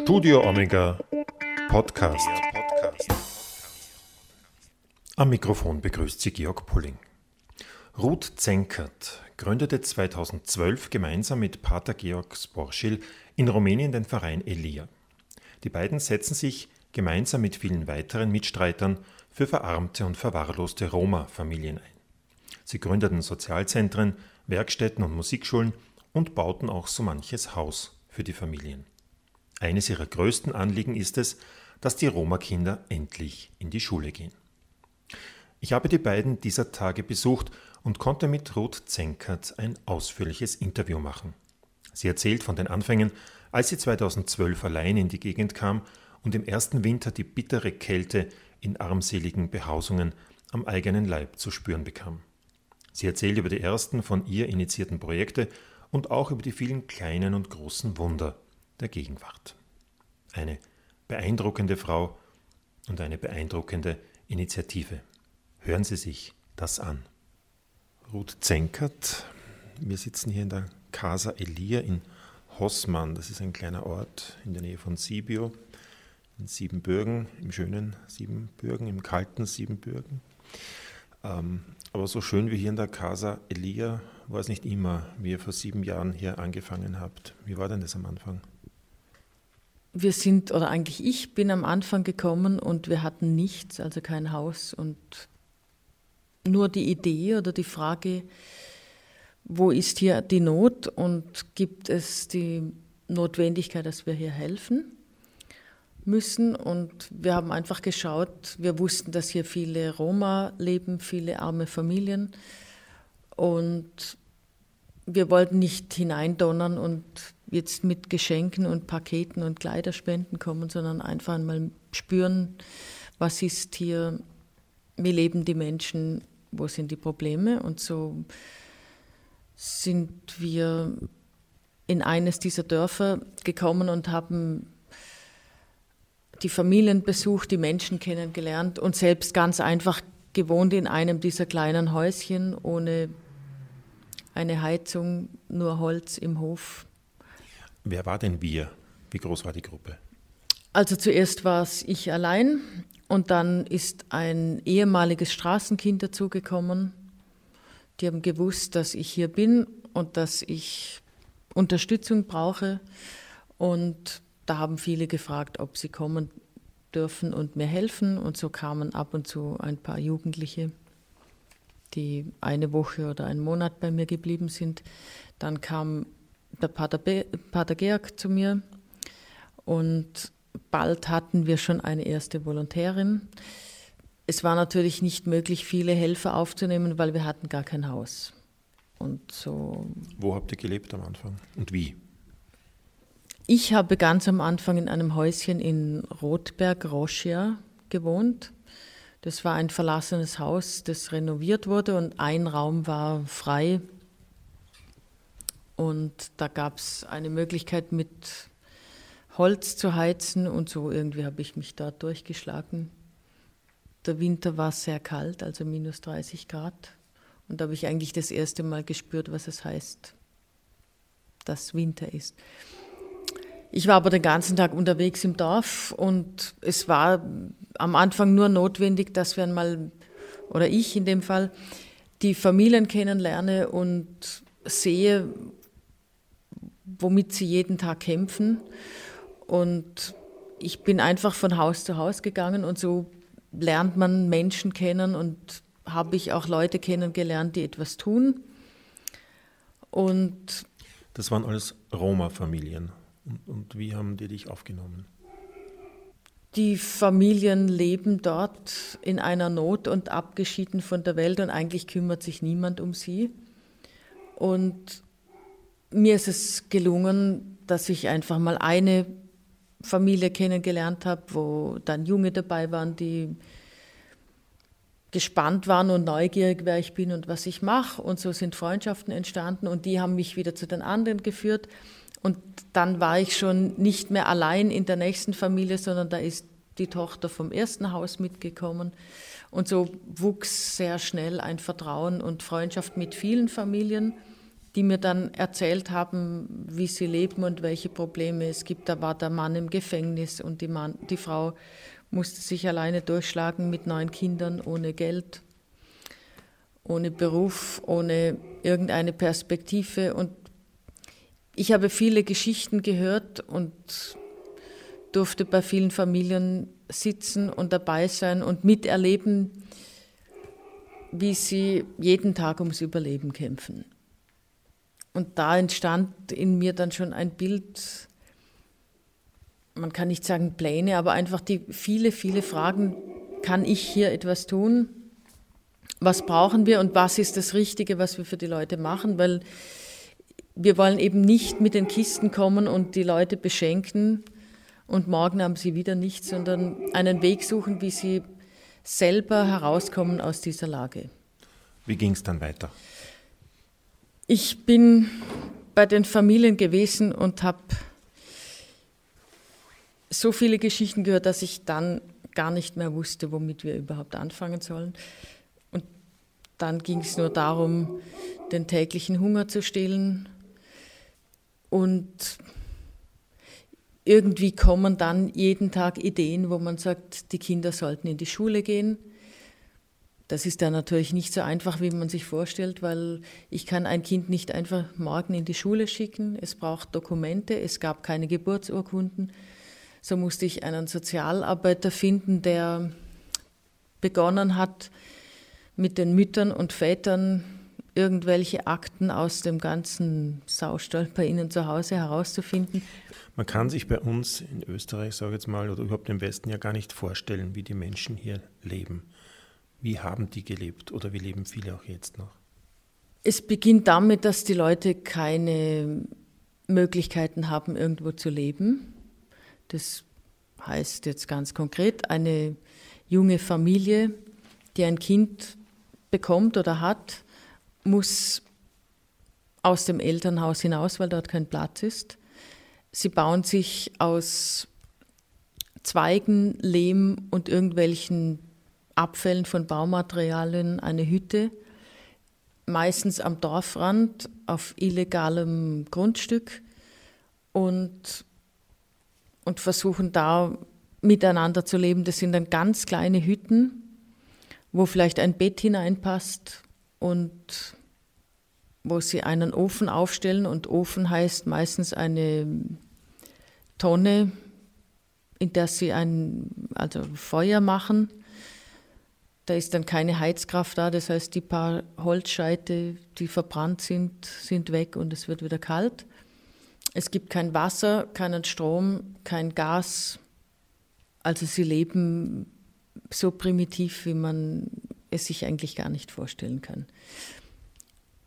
Studio Omega Podcast. Am Mikrofon begrüßt Sie Georg Pulling. Ruth Zenkert gründete 2012 gemeinsam mit Pater Georg Sporschil in Rumänien den Verein Elia. Die beiden setzen sich gemeinsam mit vielen weiteren Mitstreitern für verarmte und verwahrloste Roma-Familien ein. Sie gründeten Sozialzentren, Werkstätten und Musikschulen und bauten auch so manches Haus für die Familien. Eines ihrer größten Anliegen ist es, dass die Roma-Kinder endlich in die Schule gehen. Ich habe die beiden dieser Tage besucht und konnte mit Ruth Zenkert ein ausführliches Interview machen. Sie erzählt von den Anfängen, als sie 2012 allein in die Gegend kam und im ersten Winter die bittere Kälte in armseligen Behausungen am eigenen Leib zu spüren bekam. Sie erzählt über die ersten von ihr initiierten Projekte und auch über die vielen kleinen und großen Wunder der Gegenwart. Eine beeindruckende Frau und eine beeindruckende Initiative. Hören Sie sich das an. Ruth Zenkert, wir sitzen hier in der Casa Elia in Hossmann. Das ist ein kleiner Ort in der Nähe von Sibiu, in Siebenbürgen, im schönen Siebenbürgen, im kalten Siebenbürgen. Ähm, aber so schön wie hier in der Casa Elia war es nicht immer, wie ihr vor sieben Jahren hier angefangen habt. Wie war denn das am Anfang? Wir sind, oder eigentlich ich bin am Anfang gekommen und wir hatten nichts, also kein Haus und nur die Idee oder die Frage, wo ist hier die Not und gibt es die Notwendigkeit, dass wir hier helfen müssen. Und wir haben einfach geschaut, wir wussten, dass hier viele Roma leben, viele arme Familien. Und wir wollten nicht hineindonnern und jetzt mit Geschenken und Paketen und Kleiderspenden kommen, sondern einfach einmal spüren, was ist hier, wie leben die Menschen, wo sind die Probleme. Und so sind wir in eines dieser Dörfer gekommen und haben die Familien besucht, die Menschen kennengelernt und selbst ganz einfach gewohnt in einem dieser kleinen Häuschen ohne eine Heizung, nur Holz im Hof. Wer war denn wir? Wie groß war die Gruppe? Also zuerst war es ich allein und dann ist ein ehemaliges Straßenkind dazugekommen. Die haben gewusst, dass ich hier bin und dass ich Unterstützung brauche. Und da haben viele gefragt, ob sie kommen dürfen und mir helfen. Und so kamen ab und zu ein paar Jugendliche die eine Woche oder einen Monat bei mir geblieben sind. Dann kam der Pater, Be Pater Georg zu mir und bald hatten wir schon eine erste Volontärin. Es war natürlich nicht möglich, viele Helfer aufzunehmen, weil wir hatten gar kein Haus. Und so. Wo habt ihr gelebt am Anfang und wie? Ich habe ganz am Anfang in einem Häuschen in Rotberg, Roschia gewohnt. Das war ein verlassenes Haus, das renoviert wurde und ein Raum war frei. Und da gab es eine Möglichkeit mit Holz zu heizen und so irgendwie habe ich mich dort durchgeschlagen. Der Winter war sehr kalt, also minus 30 Grad. Und da habe ich eigentlich das erste Mal gespürt, was es heißt, dass Winter ist. Ich war aber den ganzen Tag unterwegs im Dorf und es war am Anfang nur notwendig, dass wir einmal, oder ich in dem Fall, die Familien kennenlerne und sehe, womit sie jeden Tag kämpfen. Und ich bin einfach von Haus zu Haus gegangen und so lernt man Menschen kennen und habe ich auch Leute kennengelernt, die etwas tun. Und das waren alles Roma-Familien. Und, und wie haben die dich aufgenommen? Die Familien leben dort in einer Not und abgeschieden von der Welt und eigentlich kümmert sich niemand um sie. Und mir ist es gelungen, dass ich einfach mal eine Familie kennengelernt habe, wo dann Junge dabei waren, die gespannt waren und neugierig, wer ich bin und was ich mache. Und so sind Freundschaften entstanden und die haben mich wieder zu den anderen geführt. Und dann war ich schon nicht mehr allein in der nächsten Familie, sondern da ist die Tochter vom ersten Haus mitgekommen. Und so wuchs sehr schnell ein Vertrauen und Freundschaft mit vielen Familien, die mir dann erzählt haben, wie sie leben und welche Probleme es gibt. Da war der Mann im Gefängnis und die, Mann, die Frau musste sich alleine durchschlagen mit neun Kindern ohne Geld, ohne Beruf, ohne irgendeine Perspektive. Und ich habe viele Geschichten gehört und durfte bei vielen Familien sitzen und dabei sein und miterleben, wie sie jeden Tag ums Überleben kämpfen. Und da entstand in mir dann schon ein Bild, man kann nicht sagen Pläne, aber einfach die viele, viele Fragen, kann ich hier etwas tun? Was brauchen wir und was ist das Richtige, was wir für die Leute machen? Weil wir wollen eben nicht mit den Kisten kommen und die Leute beschenken und morgen haben sie wieder nichts, sondern einen Weg suchen, wie sie selber herauskommen aus dieser Lage. Wie ging es dann weiter? Ich bin bei den Familien gewesen und habe so viele Geschichten gehört, dass ich dann gar nicht mehr wusste, womit wir überhaupt anfangen sollen. Und dann ging es nur darum, den täglichen Hunger zu stillen. Und irgendwie kommen dann jeden Tag Ideen, wo man sagt, die Kinder sollten in die Schule gehen. Das ist dann natürlich nicht so einfach, wie man sich vorstellt, weil ich kann ein Kind nicht einfach morgen in die Schule schicken. Es braucht Dokumente, es gab keine Geburtsurkunden. So musste ich einen Sozialarbeiter finden, der begonnen hat, mit den Müttern und Vätern irgendwelche Akten aus dem ganzen Saustall bei Ihnen zu Hause herauszufinden. Man kann sich bei uns in Österreich, sage ich jetzt mal, oder überhaupt im Westen ja gar nicht vorstellen, wie die Menschen hier leben. Wie haben die gelebt oder wie leben viele auch jetzt noch? Es beginnt damit, dass die Leute keine Möglichkeiten haben, irgendwo zu leben. Das heißt jetzt ganz konkret, eine junge Familie, die ein Kind bekommt oder hat, muss aus dem Elternhaus hinaus, weil dort kein Platz ist. Sie bauen sich aus Zweigen, Lehm und irgendwelchen Abfällen von Baumaterialien eine Hütte, meistens am Dorfrand auf illegalem Grundstück und, und versuchen da miteinander zu leben. Das sind dann ganz kleine Hütten, wo vielleicht ein Bett hineinpasst und wo sie einen Ofen aufstellen und Ofen heißt meistens eine Tonne, in der sie ein also Feuer machen. Da ist dann keine Heizkraft da, das heißt, die paar Holzscheite, die verbrannt sind, sind weg und es wird wieder kalt. Es gibt kein Wasser, keinen Strom, kein Gas. Also sie leben so primitiv, wie man es sich eigentlich gar nicht vorstellen kann.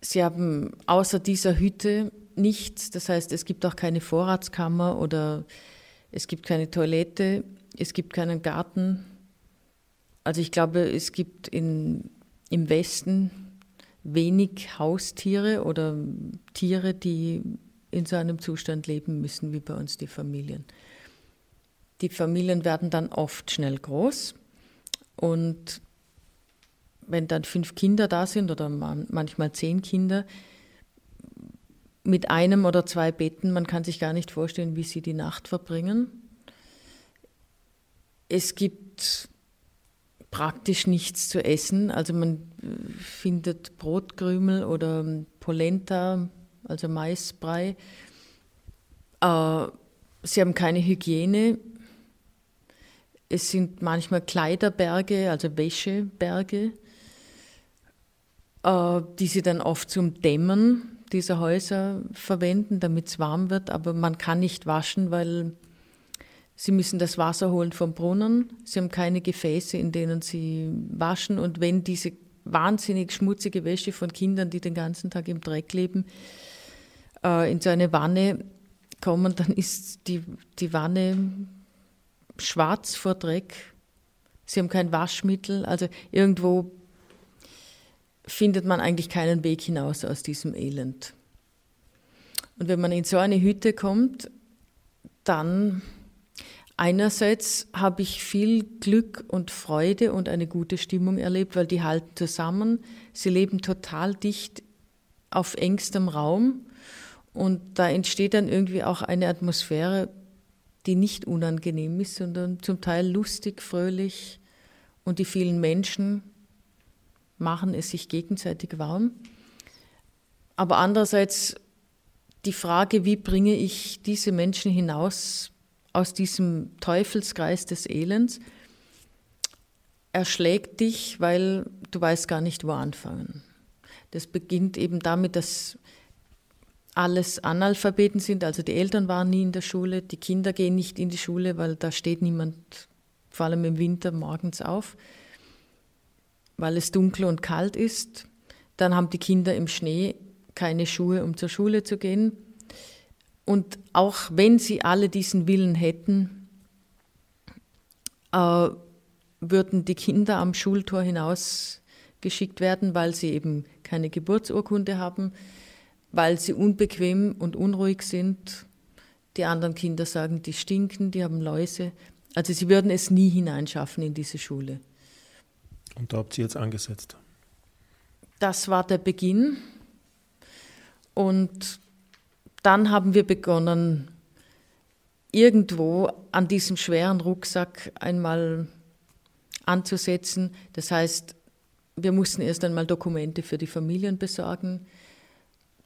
Sie haben außer dieser Hütte nichts, das heißt, es gibt auch keine Vorratskammer oder es gibt keine Toilette, es gibt keinen Garten. Also ich glaube, es gibt in, im Westen wenig Haustiere oder Tiere, die in so einem Zustand leben müssen wie bei uns die Familien. Die Familien werden dann oft schnell groß und wenn dann fünf Kinder da sind oder manchmal zehn Kinder, mit einem oder zwei Betten, man kann sich gar nicht vorstellen, wie sie die Nacht verbringen. Es gibt praktisch nichts zu essen, also man findet Brotkrümel oder Polenta, also Maisbrei. Äh, sie haben keine Hygiene. Es sind manchmal Kleiderberge, also Wäscheberge. Äh, die sie dann oft zum Dämmen dieser Häuser verwenden, damit es warm wird. Aber man kann nicht waschen, weil sie müssen das Wasser holen vom Brunnen. Sie haben keine Gefäße, in denen sie waschen. Und wenn diese wahnsinnig schmutzige Wäsche von Kindern, die den ganzen Tag im Dreck leben, äh, in so eine Wanne kommen, dann ist die, die Wanne schwarz vor Dreck. Sie haben kein Waschmittel. Also irgendwo findet man eigentlich keinen Weg hinaus aus diesem Elend. Und wenn man in so eine Hütte kommt, dann einerseits habe ich viel Glück und Freude und eine gute Stimmung erlebt, weil die halten zusammen, sie leben total dicht auf engstem Raum. Und da entsteht dann irgendwie auch eine Atmosphäre, die nicht unangenehm ist, sondern zum Teil lustig, fröhlich. Und die vielen Menschen machen es sich gegenseitig warm. Aber andererseits die Frage, wie bringe ich diese Menschen hinaus aus diesem Teufelskreis des Elends, erschlägt dich, weil du weißt gar nicht, wo anfangen. Das beginnt eben damit, dass alles Analphabeten sind, also die Eltern waren nie in der Schule, die Kinder gehen nicht in die Schule, weil da steht niemand, vor allem im Winter, morgens auf, weil es dunkel und kalt ist. Dann haben die Kinder im Schnee keine Schuhe, um zur Schule zu gehen. Und auch wenn sie alle diesen Willen hätten, äh, würden die Kinder am Schultor hinaus geschickt werden, weil sie eben keine Geburtsurkunde haben, weil sie unbequem und unruhig sind. Die anderen Kinder sagen, die stinken, die haben Läuse. Also sie würden es nie hineinschaffen in diese Schule. Und da habt ihr jetzt angesetzt? Das war der Beginn. Und dann haben wir begonnen, irgendwo an diesem schweren Rucksack einmal anzusetzen. Das heißt, wir mussten erst einmal Dokumente für die Familien besorgen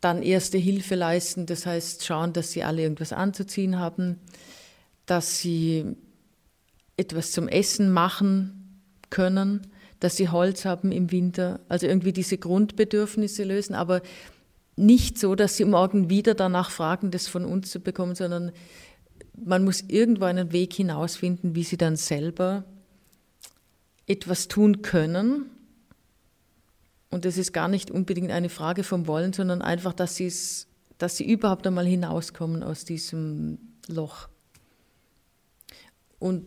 dann erste Hilfe leisten, das heißt schauen, dass sie alle irgendwas anzuziehen haben, dass sie etwas zum Essen machen können, dass sie Holz haben im Winter, also irgendwie diese Grundbedürfnisse lösen, aber nicht so, dass sie morgen wieder danach fragen, das von uns zu bekommen, sondern man muss irgendwo einen Weg hinausfinden, wie sie dann selber etwas tun können, und das ist gar nicht unbedingt eine Frage vom Wollen, sondern einfach, dass, dass sie überhaupt einmal hinauskommen aus diesem Loch. Und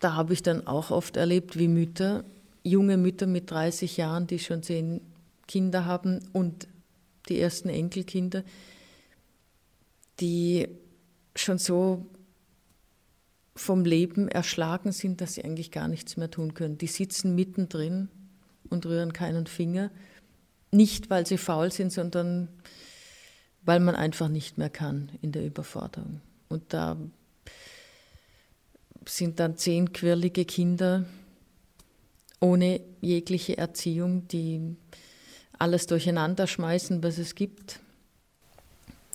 da habe ich dann auch oft erlebt, wie Mütter, junge Mütter mit 30 Jahren, die schon zehn Kinder haben und die ersten Enkelkinder, die schon so vom Leben erschlagen sind, dass sie eigentlich gar nichts mehr tun können. Die sitzen mittendrin und rühren keinen Finger. Nicht, weil sie faul sind, sondern weil man einfach nicht mehr kann in der Überforderung. Und da sind dann zehn quirlige Kinder ohne jegliche Erziehung, die alles durcheinander schmeißen, was es gibt.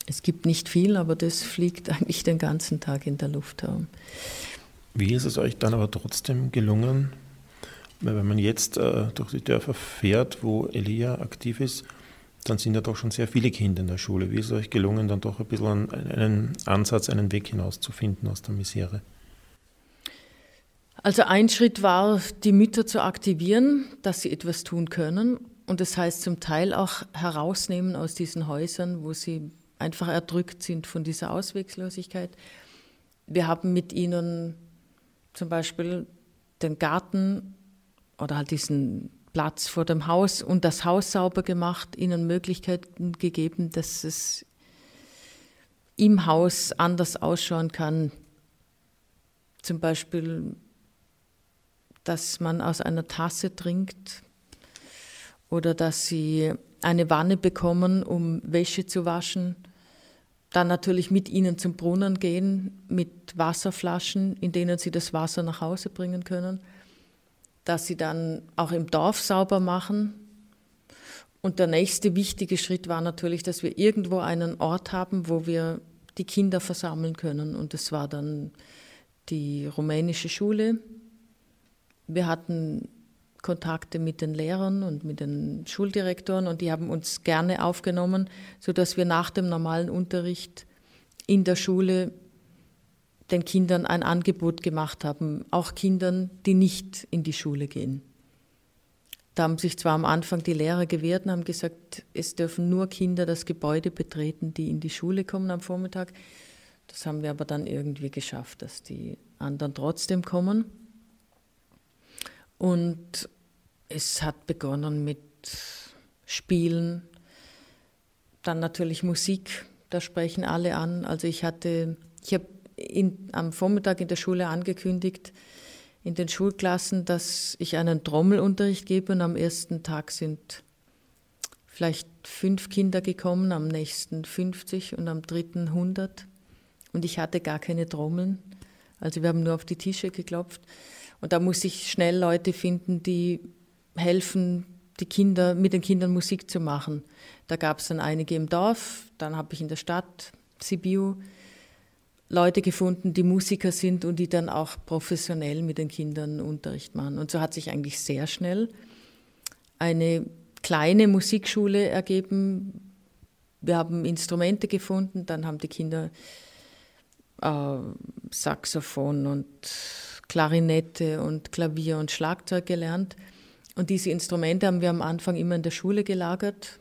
Es gibt nicht viel, aber das fliegt eigentlich den ganzen Tag in der Luft herum. Wie ist es euch dann aber trotzdem gelungen, wenn man jetzt äh, durch die Dörfer fährt, wo Elia aktiv ist, dann sind ja doch schon sehr viele Kinder in der Schule. Wie ist es euch gelungen, dann doch ein bisschen einen Ansatz, einen Weg hinauszufinden aus der Misere? Also ein Schritt war, die Mütter zu aktivieren, dass sie etwas tun können. Und das heißt zum Teil auch herausnehmen aus diesen Häusern, wo sie einfach erdrückt sind von dieser Auswegslosigkeit. Wir haben mit ihnen zum Beispiel den Garten oder halt diesen Platz vor dem Haus und das Haus sauber gemacht, ihnen Möglichkeiten gegeben, dass es im Haus anders ausschauen kann. Zum Beispiel, dass man aus einer Tasse trinkt oder dass sie eine Wanne bekommen, um Wäsche zu waschen. Dann natürlich mit ihnen zum Brunnen gehen, mit Wasserflaschen, in denen sie das Wasser nach Hause bringen können dass sie dann auch im Dorf sauber machen. Und der nächste wichtige Schritt war natürlich, dass wir irgendwo einen Ort haben, wo wir die Kinder versammeln können. Und das war dann die rumänische Schule. Wir hatten Kontakte mit den Lehrern und mit den Schuldirektoren und die haben uns gerne aufgenommen, sodass wir nach dem normalen Unterricht in der Schule den Kindern ein Angebot gemacht haben, auch Kindern, die nicht in die Schule gehen. Da haben sich zwar am Anfang die Lehrer gewehrt und haben gesagt, es dürfen nur Kinder das Gebäude betreten, die in die Schule kommen am Vormittag. Das haben wir aber dann irgendwie geschafft, dass die anderen trotzdem kommen. Und es hat begonnen mit Spielen, dann natürlich Musik, da sprechen alle an. Also ich hatte, ich habe am Vormittag in der Schule angekündigt, in den Schulklassen, dass ich einen Trommelunterricht gebe und am ersten Tag sind vielleicht fünf Kinder gekommen, am nächsten 50 und am dritten 100. Und ich hatte gar keine Trommeln. Also wir haben nur auf die Tische geklopft. Und da muss ich schnell Leute finden, die helfen, die Kinder, mit den Kindern Musik zu machen. Da gab es dann einige im Dorf, dann habe ich in der Stadt, Sibiu, Leute gefunden, die Musiker sind und die dann auch professionell mit den Kindern Unterricht machen. Und so hat sich eigentlich sehr schnell eine kleine Musikschule ergeben. Wir haben Instrumente gefunden, dann haben die Kinder äh, Saxophon und Klarinette und Klavier und Schlagzeug gelernt. Und diese Instrumente haben wir am Anfang immer in der Schule gelagert,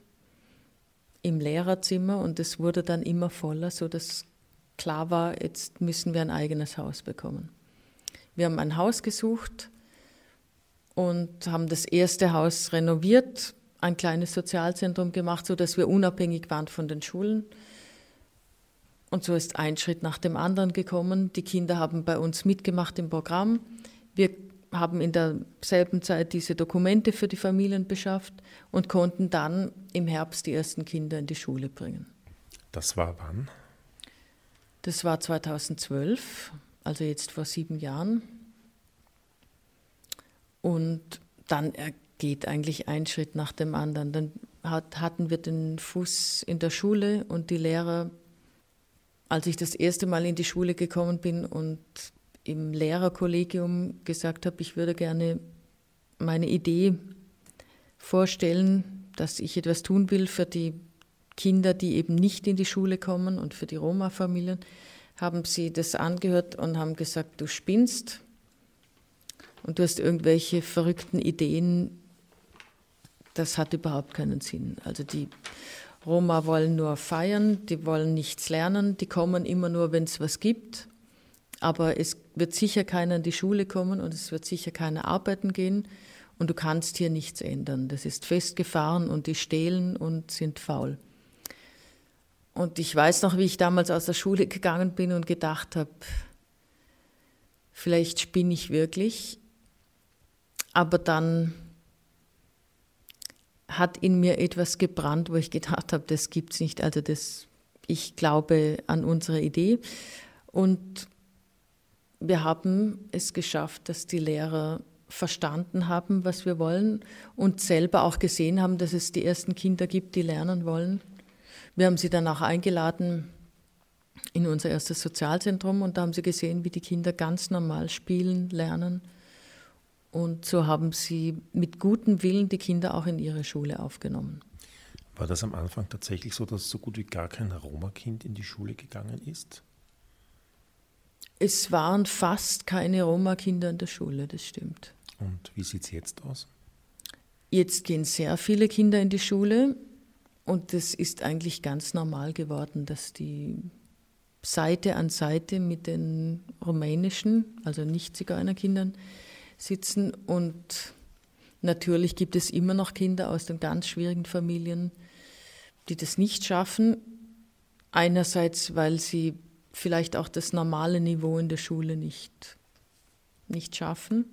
im Lehrerzimmer, und es wurde dann immer voller, sodass klar war, jetzt müssen wir ein eigenes Haus bekommen. Wir haben ein Haus gesucht und haben das erste Haus renoviert, ein kleines Sozialzentrum gemacht, sodass wir unabhängig waren von den Schulen. Und so ist ein Schritt nach dem anderen gekommen. Die Kinder haben bei uns mitgemacht im Programm. Wir haben in derselben Zeit diese Dokumente für die Familien beschafft und konnten dann im Herbst die ersten Kinder in die Schule bringen. Das war wann? Das war 2012, also jetzt vor sieben Jahren. Und dann geht eigentlich ein Schritt nach dem anderen. Dann hat, hatten wir den Fuß in der Schule und die Lehrer, als ich das erste Mal in die Schule gekommen bin und im Lehrerkollegium gesagt habe, ich würde gerne meine Idee vorstellen, dass ich etwas tun will für die Kinder, die eben nicht in die Schule kommen und für die Roma-Familien, haben sie das angehört und haben gesagt, du spinnst und du hast irgendwelche verrückten Ideen. Das hat überhaupt keinen Sinn. Also die Roma wollen nur feiern, die wollen nichts lernen, die kommen immer nur, wenn es was gibt. Aber es wird sicher keiner in die Schule kommen und es wird sicher keiner arbeiten gehen und du kannst hier nichts ändern. Das ist festgefahren und die stehlen und sind faul. Und ich weiß noch, wie ich damals aus der Schule gegangen bin und gedacht habe, vielleicht spinne ich wirklich. Aber dann hat in mir etwas gebrannt, wo ich gedacht habe, das gibt es nicht. Also das, ich glaube an unsere Idee. Und wir haben es geschafft, dass die Lehrer verstanden haben, was wir wollen und selber auch gesehen haben, dass es die ersten Kinder gibt, die lernen wollen. Wir haben sie dann auch eingeladen in unser erstes Sozialzentrum und da haben sie gesehen, wie die Kinder ganz normal spielen, lernen. Und so haben sie mit gutem Willen die Kinder auch in ihre Schule aufgenommen. War das am Anfang tatsächlich so, dass so gut wie gar kein Roma-Kind in die Schule gegangen ist? Es waren fast keine Roma-Kinder in der Schule, das stimmt. Und wie sieht es jetzt aus? Jetzt gehen sehr viele Kinder in die Schule. Und es ist eigentlich ganz normal geworden, dass die Seite an Seite mit den rumänischen, also Nicht-Zigeunerkindern, sitzen. Und natürlich gibt es immer noch Kinder aus den ganz schwierigen Familien, die das nicht schaffen. Einerseits, weil sie vielleicht auch das normale Niveau in der Schule nicht, nicht schaffen.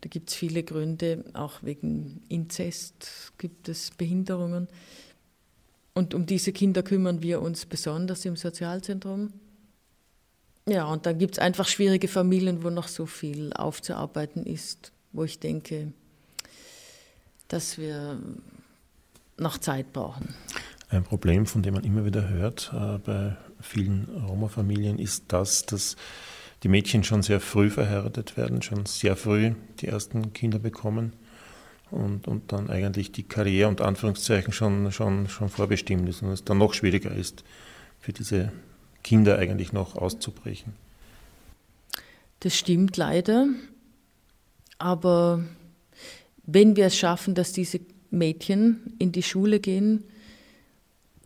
Da gibt es viele Gründe, auch wegen Inzest gibt es Behinderungen. Und um diese Kinder kümmern wir uns besonders im Sozialzentrum. Ja, und dann gibt es einfach schwierige Familien, wo noch so viel aufzuarbeiten ist, wo ich denke, dass wir noch Zeit brauchen. Ein Problem, von dem man immer wieder hört äh, bei vielen Roma-Familien, ist das, dass die Mädchen schon sehr früh verheiratet werden, schon sehr früh die ersten Kinder bekommen und, und dann eigentlich die Karriere und Anführungszeichen schon, schon, schon vorbestimmt ist und es dann noch schwieriger ist, für diese Kinder eigentlich noch auszubrechen. Das stimmt leider, aber wenn wir es schaffen, dass diese Mädchen in die Schule gehen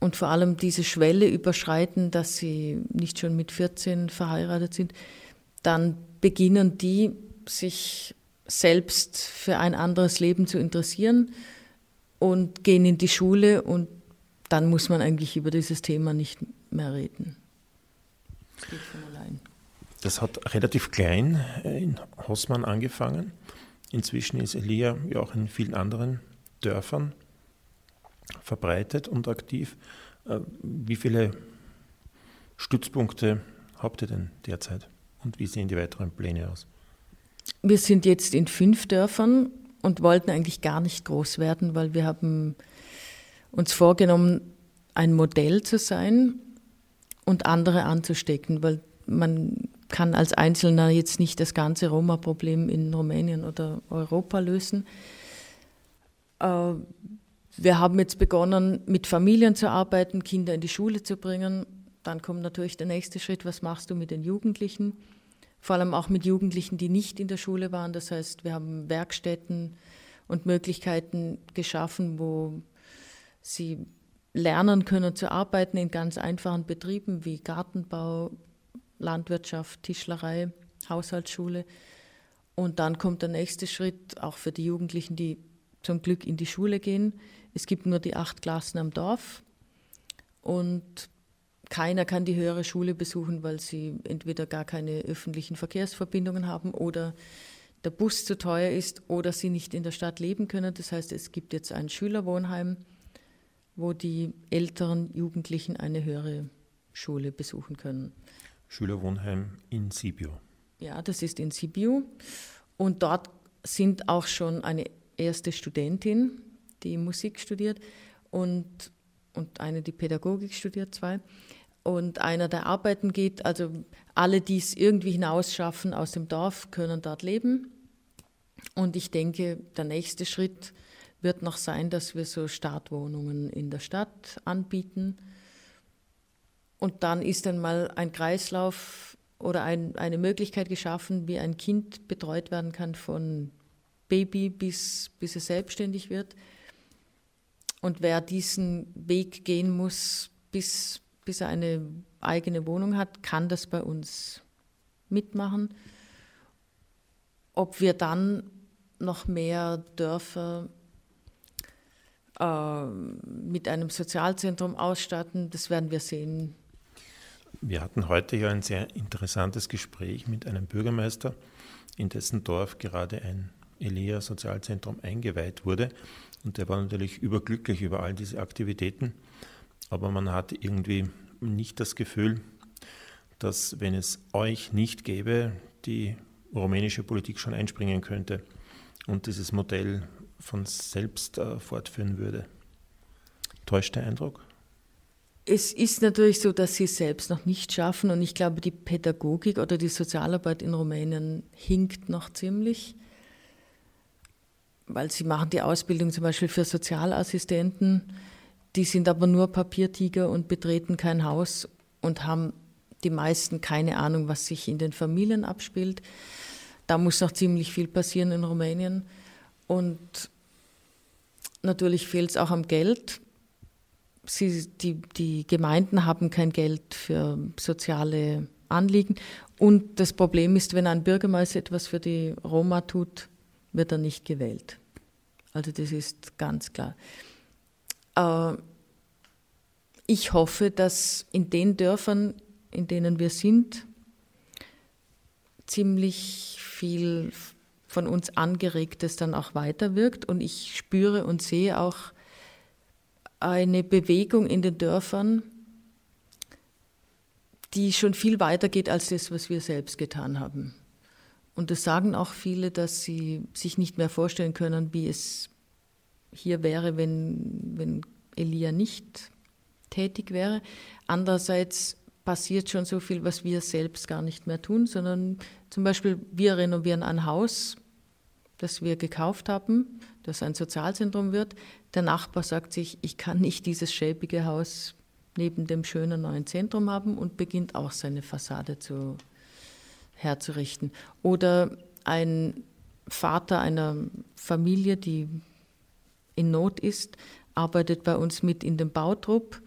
und vor allem diese Schwelle überschreiten, dass sie nicht schon mit 14 verheiratet sind, dann beginnen die sich selbst für ein anderes Leben zu interessieren und gehen in die Schule und dann muss man eigentlich über dieses Thema nicht mehr reden. Das geht von allein. Das hat relativ klein äh, in Hossmann angefangen. Inzwischen ist Elia ja auch in vielen anderen Dörfern. verbreitet und aktiv. Äh, wie viele Stützpunkte habt ihr denn derzeit und wie sehen die weiteren Pläne aus? Wir sind jetzt in fünf Dörfern und wollten eigentlich gar nicht groß werden, weil wir haben uns vorgenommen, ein Modell zu sein und andere anzustecken, weil man kann als Einzelner jetzt nicht das ganze Roma-Problem in Rumänien oder Europa lösen. Äh, wir haben jetzt begonnen, mit Familien zu arbeiten, Kinder in die Schule zu bringen. Dann kommt natürlich der nächste Schritt, was machst du mit den Jugendlichen? Vor allem auch mit Jugendlichen, die nicht in der Schule waren. Das heißt, wir haben Werkstätten und Möglichkeiten geschaffen, wo sie lernen können zu arbeiten in ganz einfachen Betrieben wie Gartenbau, Landwirtschaft, Tischlerei, Haushaltsschule. Und dann kommt der nächste Schritt, auch für die Jugendlichen, die zum Glück in die Schule gehen. Es gibt nur die acht Klassen am Dorf und keiner kann die höhere Schule besuchen, weil sie entweder gar keine öffentlichen Verkehrsverbindungen haben oder der Bus zu teuer ist oder sie nicht in der Stadt leben können. Das heißt, es gibt jetzt ein Schülerwohnheim, wo die älteren Jugendlichen eine höhere Schule besuchen können. Schülerwohnheim in Sibiu. Ja, das ist in Sibiu. Und dort sind auch schon eine erste Studentin, die Musik studiert und, und eine, die Pädagogik studiert, zwei. Und einer, der arbeiten geht. Also alle, die es irgendwie hinausschaffen aus dem Dorf, können dort leben. Und ich denke, der nächste Schritt wird noch sein, dass wir so Startwohnungen in der Stadt anbieten und dann ist dann mal ein Kreislauf oder ein, eine Möglichkeit geschaffen, wie ein Kind betreut werden kann von Baby bis, bis es selbstständig wird. Und wer diesen Weg gehen muss, bis, bis er eine eigene Wohnung hat, kann das bei uns mitmachen. Ob wir dann noch mehr Dörfer mit einem Sozialzentrum ausstatten, das werden wir sehen. Wir hatten heute ja ein sehr interessantes Gespräch mit einem Bürgermeister, in dessen Dorf gerade ein Elia-Sozialzentrum eingeweiht wurde. Und der war natürlich überglücklich über all diese Aktivitäten. Aber man hat irgendwie nicht das Gefühl, dass, wenn es euch nicht gäbe, die rumänische Politik schon einspringen könnte und dieses Modell von selbst äh, fortführen würde. Täuscht der Eindruck? Es ist natürlich so, dass sie es selbst noch nicht schaffen und ich glaube, die Pädagogik oder die Sozialarbeit in Rumänien hinkt noch ziemlich, weil sie machen die Ausbildung zum Beispiel für Sozialassistenten, die sind aber nur Papiertiger und betreten kein Haus und haben die meisten keine Ahnung, was sich in den Familien abspielt. Da muss noch ziemlich viel passieren in Rumänien und natürlich fehlt es auch am Geld sie, die, die Gemeinden haben kein Geld für soziale Anliegen. Und das Problem ist, wenn ein Bürgermeister etwas für die Roma tut, wird er nicht gewählt. Also das ist ganz klar. Äh, ich hoffe, dass in den Dörfern, in denen wir sind, ziemlich viel von uns angeregtes dann auch weiterwirkt. Und ich spüre und sehe auch, eine Bewegung in den Dörfern, die schon viel weiter geht als das, was wir selbst getan haben. Und das sagen auch viele, dass sie sich nicht mehr vorstellen können, wie es hier wäre, wenn, wenn Elia nicht tätig wäre. Andererseits passiert schon so viel, was wir selbst gar nicht mehr tun, sondern zum Beispiel wir renovieren ein Haus, das wir gekauft haben, das ein Sozialzentrum wird. Der Nachbar sagt sich, ich kann nicht dieses schäbige Haus neben dem schönen neuen Zentrum haben und beginnt auch seine Fassade zu, herzurichten. Oder ein Vater einer Familie, die in Not ist, arbeitet bei uns mit in dem Bautrupp.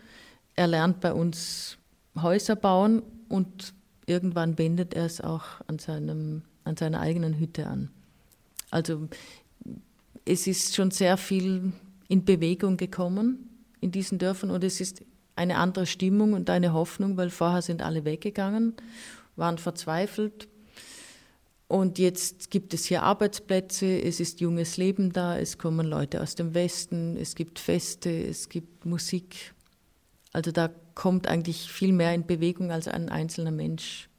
Er lernt bei uns Häuser bauen und irgendwann wendet er es auch an, seinem, an seiner eigenen Hütte an. Also es ist schon sehr viel in Bewegung gekommen in diesen Dörfern und es ist eine andere Stimmung und eine Hoffnung, weil vorher sind alle weggegangen, waren verzweifelt. Und jetzt gibt es hier Arbeitsplätze, es ist junges Leben da, es kommen Leute aus dem Westen, es gibt Feste, es gibt Musik. Also da kommt eigentlich viel mehr in Bewegung, als ein einzelner Mensch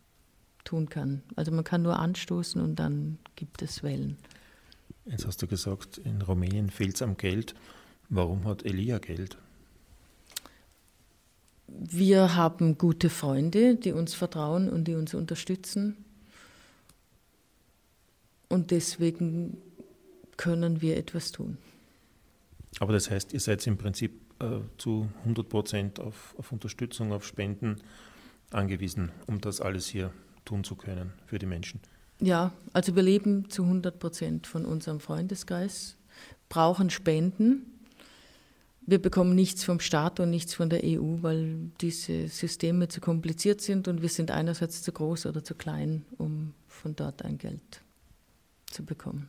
tun kann. Also man kann nur anstoßen und dann gibt es Wellen. Jetzt hast du gesagt, in Rumänien fehlt es am Geld. Warum hat Elia Geld? Wir haben gute Freunde, die uns vertrauen und die uns unterstützen. Und deswegen können wir etwas tun. Aber das heißt, ihr seid im Prinzip äh, zu 100 Prozent auf, auf Unterstützung, auf Spenden angewiesen, um das alles hier tun zu können für die Menschen. Ja, also wir leben zu 100 Prozent von unserem Freundeskreis, brauchen Spenden. Wir bekommen nichts vom Staat und nichts von der EU, weil diese Systeme zu kompliziert sind und wir sind einerseits zu groß oder zu klein, um von dort ein Geld zu bekommen.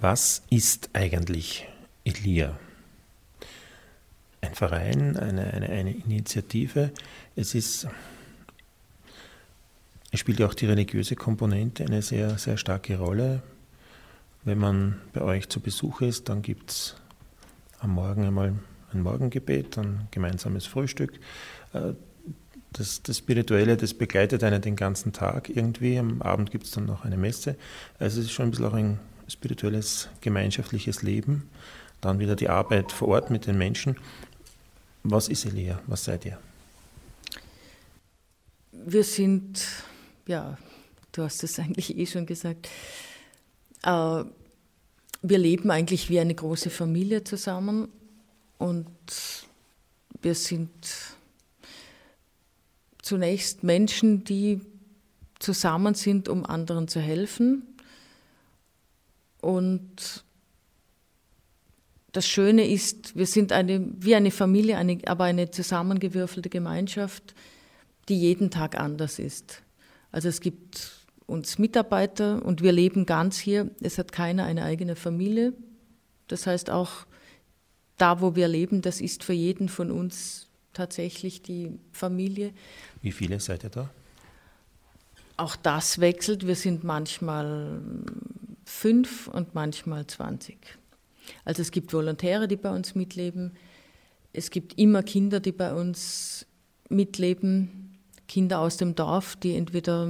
Was ist eigentlich Elia? Ein Verein, eine, eine, eine Initiative. Es ist, spielt ja auch die religiöse Komponente eine sehr, sehr starke Rolle. Wenn man bei euch zu Besuch ist, dann gibt es am Morgen einmal ein Morgengebet, ein gemeinsames Frühstück. Äh, das, das Spirituelle, das begleitet einen den ganzen Tag irgendwie. Am Abend gibt es dann noch eine Messe. Also es ist schon ein bisschen auch ein spirituelles, gemeinschaftliches Leben. Dann wieder die Arbeit vor Ort mit den Menschen. Was ist Elia? Was seid ihr? Wir sind, ja, du hast es eigentlich eh schon gesagt, äh, wir leben eigentlich wie eine große Familie zusammen und wir sind zunächst Menschen, die zusammen sind, um anderen zu helfen. Und das Schöne ist, wir sind eine, wie eine Familie, eine, aber eine zusammengewürfelte Gemeinschaft, die jeden Tag anders ist. Also es gibt uns Mitarbeiter und wir leben ganz hier. Es hat keiner eine eigene Familie. Das heißt auch, da wo wir leben, das ist für jeden von uns tatsächlich die Familie. Wie viele seid ihr da? Auch das wechselt. Wir sind manchmal fünf und manchmal 20. Also es gibt Volontäre, die bei uns mitleben. Es gibt immer Kinder, die bei uns mitleben. Kinder aus dem Dorf, die entweder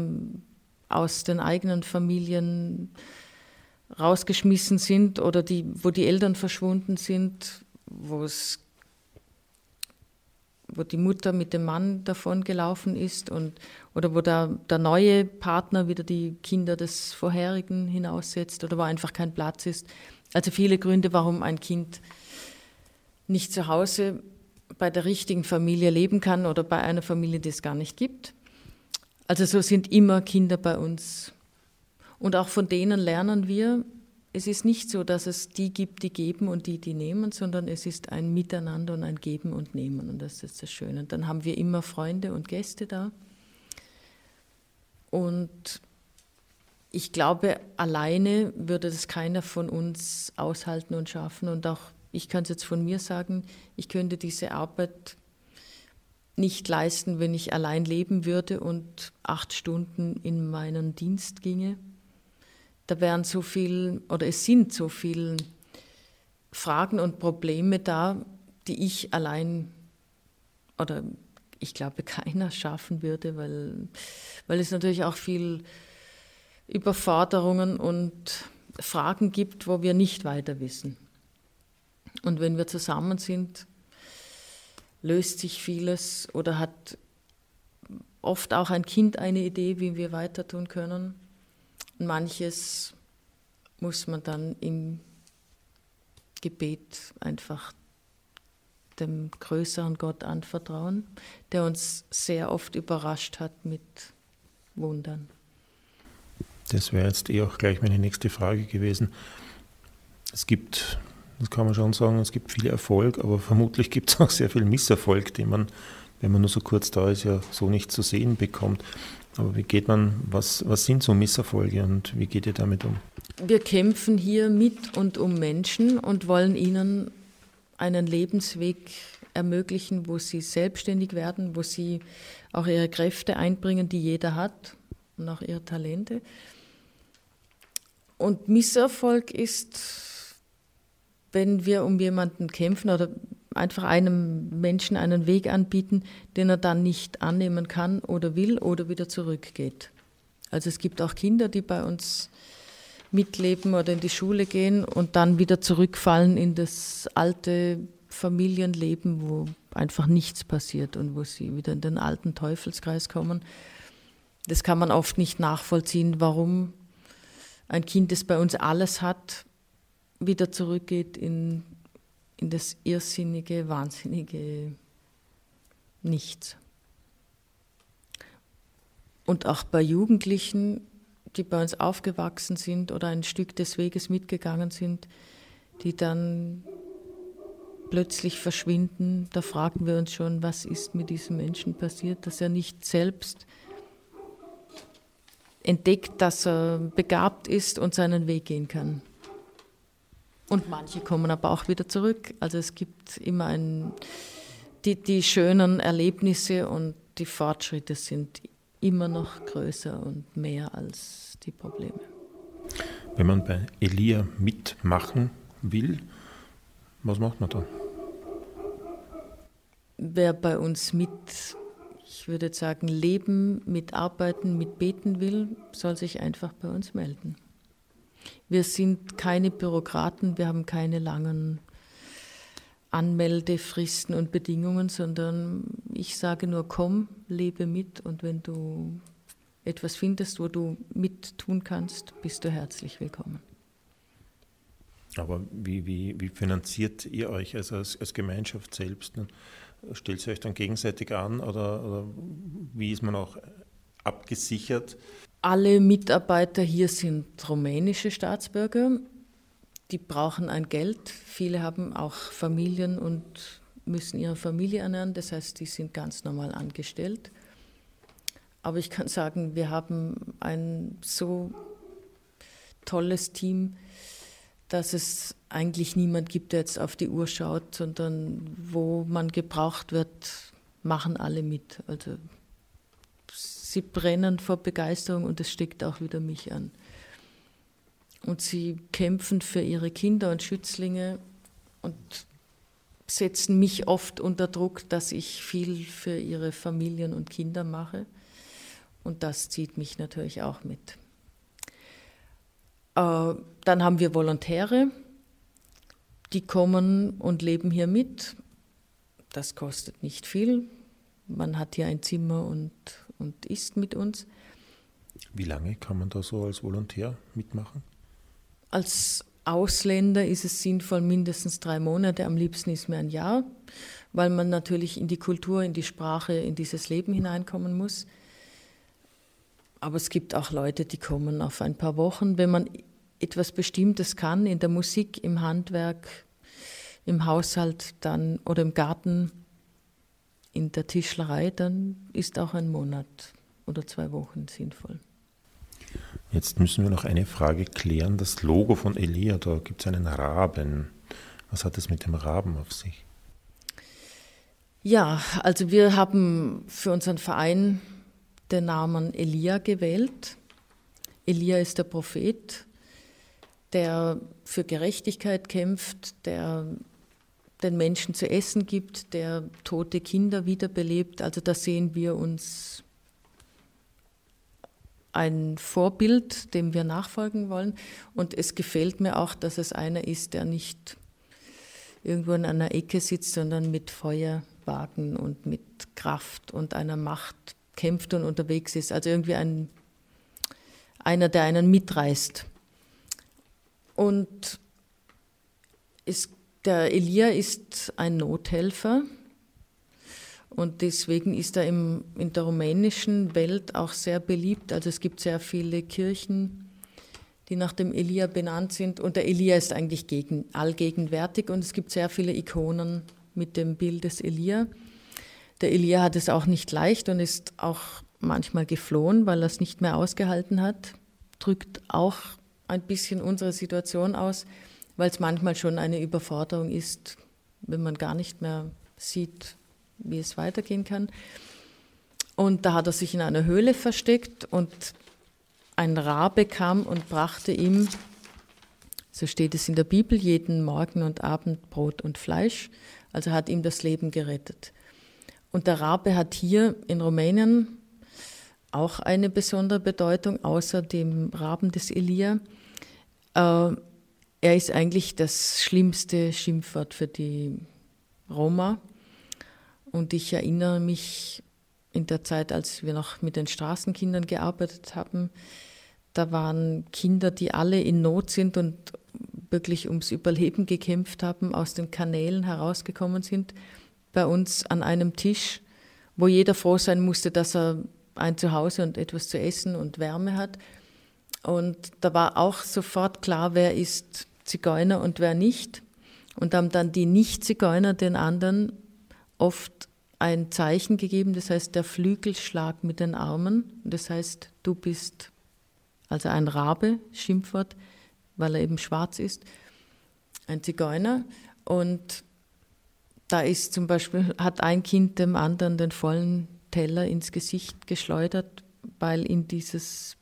aus den eigenen Familien rausgeschmissen sind oder die, wo die Eltern verschwunden sind, wo die Mutter mit dem Mann davon gelaufen ist und, oder wo der, der neue Partner wieder die Kinder des vorherigen hinaussetzt oder wo einfach kein Platz ist. Also viele Gründe, warum ein Kind nicht zu Hause bei der richtigen Familie leben kann oder bei einer Familie, die es gar nicht gibt. Also so sind immer Kinder bei uns. Und auch von denen lernen wir, es ist nicht so, dass es die gibt, die geben und die, die nehmen, sondern es ist ein Miteinander und ein Geben und Nehmen. Und das ist das Schöne. Und dann haben wir immer Freunde und Gäste da. Und ich glaube, alleine würde das keiner von uns aushalten und schaffen. Und auch ich kann es jetzt von mir sagen, ich könnte diese Arbeit nicht leisten, wenn ich allein leben würde und acht Stunden in meinen Dienst ginge da wären so viel oder es sind so viele Fragen und Probleme da, die ich allein oder ich glaube keiner schaffen würde, weil, weil es natürlich auch viel Überforderungen und Fragen gibt, wo wir nicht weiter wissen. Und wenn wir zusammen sind, löst sich vieles oder hat oft auch ein Kind eine Idee, wie wir weiter tun können. Manches muss man dann im Gebet einfach dem größeren Gott anvertrauen, der uns sehr oft überrascht hat mit Wundern. Das wäre jetzt eh auch gleich meine nächste Frage gewesen. Es gibt, das kann man schon sagen, es gibt viel Erfolg, aber vermutlich gibt es auch sehr viel Misserfolg, den man, wenn man nur so kurz da ist, ja so nicht zu sehen bekommt. Aber wie geht man, was, was sind so Misserfolge und wie geht ihr damit um? Wir kämpfen hier mit und um Menschen und wollen ihnen einen Lebensweg ermöglichen, wo sie selbstständig werden, wo sie auch ihre Kräfte einbringen, die jeder hat. und auch ihre Talente. Und Misserfolg ist, wenn wir um jemanden kämpfen oder einfach einem Menschen einen Weg anbieten, den er dann nicht annehmen kann oder will oder wieder zurückgeht. Also es gibt auch Kinder, die bei uns mitleben oder in die Schule gehen und dann wieder zurückfallen in das alte Familienleben, wo einfach nichts passiert und wo sie wieder in den alten Teufelskreis kommen. Das kann man oft nicht nachvollziehen, warum ein Kind, das bei uns alles hat, wieder zurückgeht in, in das irrsinnige, wahnsinnige Nichts. Und auch bei Jugendlichen, die bei uns aufgewachsen sind oder ein Stück des Weges mitgegangen sind, die dann plötzlich verschwinden, da fragen wir uns schon, was ist mit diesem Menschen passiert, dass er nicht selbst entdeckt, dass er begabt ist und seinen Weg gehen kann. Und manche kommen aber auch wieder zurück. Also es gibt immer ein, die, die schönen Erlebnisse und die Fortschritte sind immer noch größer und mehr als die Probleme. Wenn man bei Elia mitmachen will, was macht man dann? Wer bei uns mit, ich würde sagen, leben, mitarbeiten, mitbeten will, soll sich einfach bei uns melden. Wir sind keine Bürokraten, wir haben keine langen Anmeldefristen und Bedingungen, sondern ich sage nur, komm, lebe mit und wenn du etwas findest, wo du mit tun kannst, bist du herzlich willkommen. Aber wie, wie, wie finanziert ihr euch also als, als Gemeinschaft selbst? Stellt ihr euch dann gegenseitig an oder, oder wie ist man auch abgesichert? Alle Mitarbeiter hier sind rumänische Staatsbürger. Die brauchen ein Geld. Viele haben auch Familien und müssen ihre Familie ernähren. Das heißt, die sind ganz normal angestellt. Aber ich kann sagen, wir haben ein so tolles Team, dass es eigentlich niemand gibt, der jetzt auf die Uhr schaut, sondern wo man gebraucht wird, machen alle mit. Also sie brennen vor Begeisterung und es steckt auch wieder mich an. Und sie kämpfen für ihre Kinder und Schützlinge und setzen mich oft unter Druck, dass ich viel für ihre Familien und Kinder mache. Und das zieht mich natürlich auch mit. Äh, dann haben wir Volontäre, die kommen und leben hier mit. Das kostet nicht viel. Man hat hier ein Zimmer und, und isst mit uns. Wie lange kann man da so als Volontär mitmachen? Als Ausländer ist es sinnvoll, mindestens drei Monate, am liebsten ist mir ein Jahr, weil man natürlich in die Kultur, in die Sprache, in dieses Leben hineinkommen muss. Aber es gibt auch Leute, die kommen auf ein paar Wochen. Wenn man etwas Bestimmtes kann, in der Musik, im Handwerk, im Haushalt dann oder im Garten, in der Tischlerei, dann ist auch ein Monat oder zwei Wochen sinnvoll. Jetzt müssen wir noch eine Frage klären. Das Logo von Elia, da gibt es einen Raben. Was hat es mit dem Raben auf sich? Ja, also wir haben für unseren Verein den Namen Elia gewählt. Elia ist der Prophet, der für Gerechtigkeit kämpft, der den Menschen zu essen gibt, der tote Kinder wiederbelebt. Also da sehen wir uns ein Vorbild, dem wir nachfolgen wollen. Und es gefällt mir auch, dass es einer ist, der nicht irgendwo in einer Ecke sitzt, sondern mit Feuerwagen und mit Kraft und einer Macht kämpft und unterwegs ist. Also irgendwie ein, einer, der einen mitreißt. Und es, der Elia ist ein Nothelfer und deswegen ist er im, in der rumänischen Welt auch sehr beliebt. Also es gibt sehr viele Kirchen, die nach dem Elia benannt sind. Und der Elia ist eigentlich gegen, allgegenwärtig und es gibt sehr viele Ikonen mit dem Bild des Elia. Der Elia hat es auch nicht leicht und ist auch manchmal geflohen, weil er es nicht mehr ausgehalten hat. Drückt auch ein bisschen unsere Situation aus, weil es manchmal schon eine Überforderung ist, wenn man gar nicht mehr sieht, wie es weitergehen kann. Und da hat er sich in einer Höhle versteckt und ein Rabe kam und brachte ihm, so steht es in der Bibel, jeden Morgen und Abend Brot und Fleisch, also hat ihm das Leben gerettet. Und der Rabe hat hier in Rumänien auch eine besondere Bedeutung, außer dem Raben des Elia. Äh, er ist eigentlich das schlimmste Schimpfwort für die Roma. Und ich erinnere mich in der Zeit, als wir noch mit den Straßenkindern gearbeitet haben, da waren Kinder, die alle in Not sind und wirklich ums Überleben gekämpft haben, aus den Kanälen herausgekommen sind, bei uns an einem Tisch, wo jeder froh sein musste, dass er ein Zuhause und etwas zu essen und Wärme hat. Und da war auch sofort klar, wer ist Zigeuner und wer nicht. Und haben dann die Nicht-Zigeuner den anderen oft ein Zeichen gegeben, das heißt der Flügelschlag mit den Armen. Das heißt, du bist also ein Rabe, Schimpfwort, weil er eben schwarz ist, ein Zigeuner. Und da ist zum Beispiel, hat ein Kind dem anderen den vollen Teller ins Gesicht geschleudert, weil ihn dieses,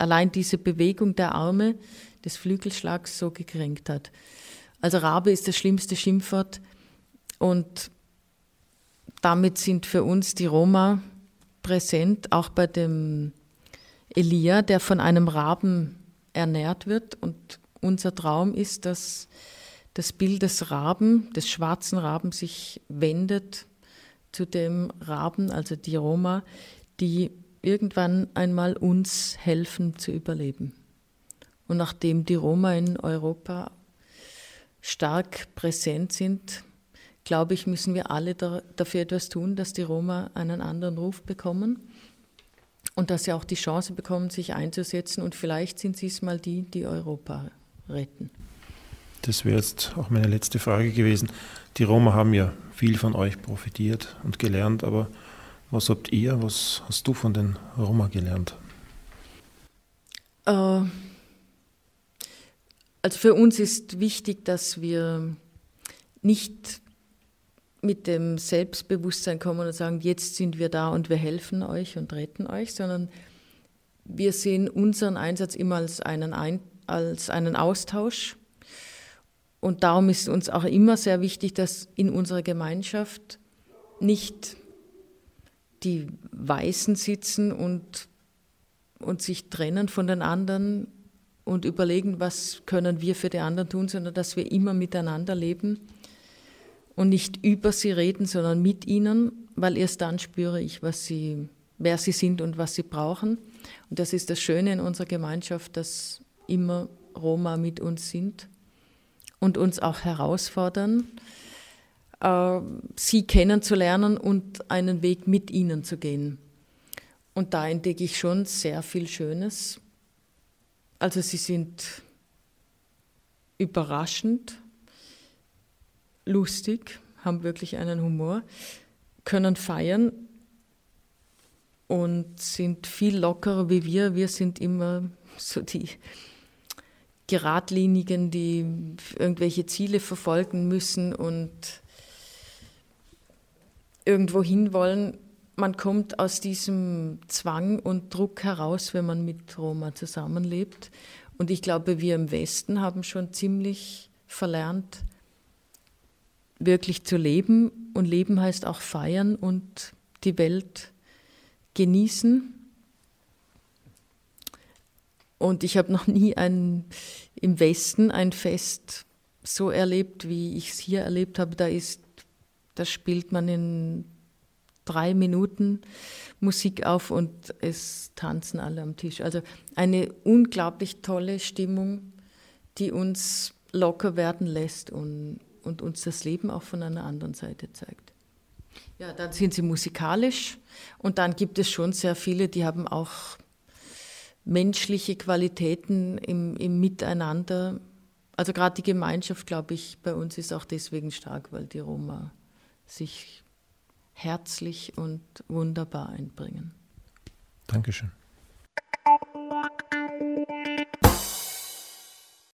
allein diese Bewegung der Arme des Flügelschlags so gekränkt hat. Also Rabe ist das schlimmste Schimpfwort und damit sind für uns die Roma präsent, auch bei dem Elia, der von einem Raben ernährt wird. Und unser Traum ist, dass das Bild des Raben, des schwarzen Raben, sich wendet zu dem Raben, also die Roma, die irgendwann einmal uns helfen zu überleben. Und nachdem die Roma in Europa stark präsent sind, glaube ich, müssen wir alle da, dafür etwas tun, dass die Roma einen anderen Ruf bekommen und dass sie auch die Chance bekommen, sich einzusetzen. Und vielleicht sind sie es mal die, die Europa retten. Das wäre jetzt auch meine letzte Frage gewesen. Die Roma haben ja viel von euch profitiert und gelernt, aber was habt ihr, was hast du von den Roma gelernt? Äh, also für uns ist wichtig, dass wir nicht mit dem Selbstbewusstsein kommen und sagen, jetzt sind wir da und wir helfen euch und retten euch, sondern wir sehen unseren Einsatz immer als einen, Ein als einen Austausch. Und darum ist uns auch immer sehr wichtig, dass in unserer Gemeinschaft nicht die Weißen sitzen und, und sich trennen von den anderen und überlegen, was können wir für die anderen tun, sondern dass wir immer miteinander leben und nicht über sie reden, sondern mit ihnen, weil erst dann spüre ich, was sie, wer sie sind und was sie brauchen. Und das ist das Schöne in unserer Gemeinschaft, dass immer Roma mit uns sind und uns auch herausfordern, sie kennenzulernen und einen Weg mit ihnen zu gehen. Und da entdecke ich schon sehr viel Schönes. Also sie sind überraschend, lustig, haben wirklich einen Humor, können feiern und sind viel lockerer wie wir. Wir sind immer so die Geradlinigen, die irgendwelche Ziele verfolgen müssen und irgendwo hinwollen. Man kommt aus diesem Zwang und Druck heraus, wenn man mit Roma zusammenlebt. Und ich glaube, wir im Westen haben schon ziemlich verlernt, wirklich zu leben. Und Leben heißt auch feiern und die Welt genießen. Und ich habe noch nie ein, im Westen ein Fest so erlebt, wie ich es hier erlebt habe. Da ist, da spielt man in drei Minuten Musik auf und es tanzen alle am Tisch. Also eine unglaublich tolle Stimmung, die uns locker werden lässt und und uns das Leben auch von einer anderen Seite zeigt. Ja, dann sind sie musikalisch und dann gibt es schon sehr viele, die haben auch menschliche Qualitäten im, im Miteinander. Also gerade die Gemeinschaft, glaube ich, bei uns ist auch deswegen stark, weil die Roma sich herzlich und wunderbar einbringen. Dankeschön.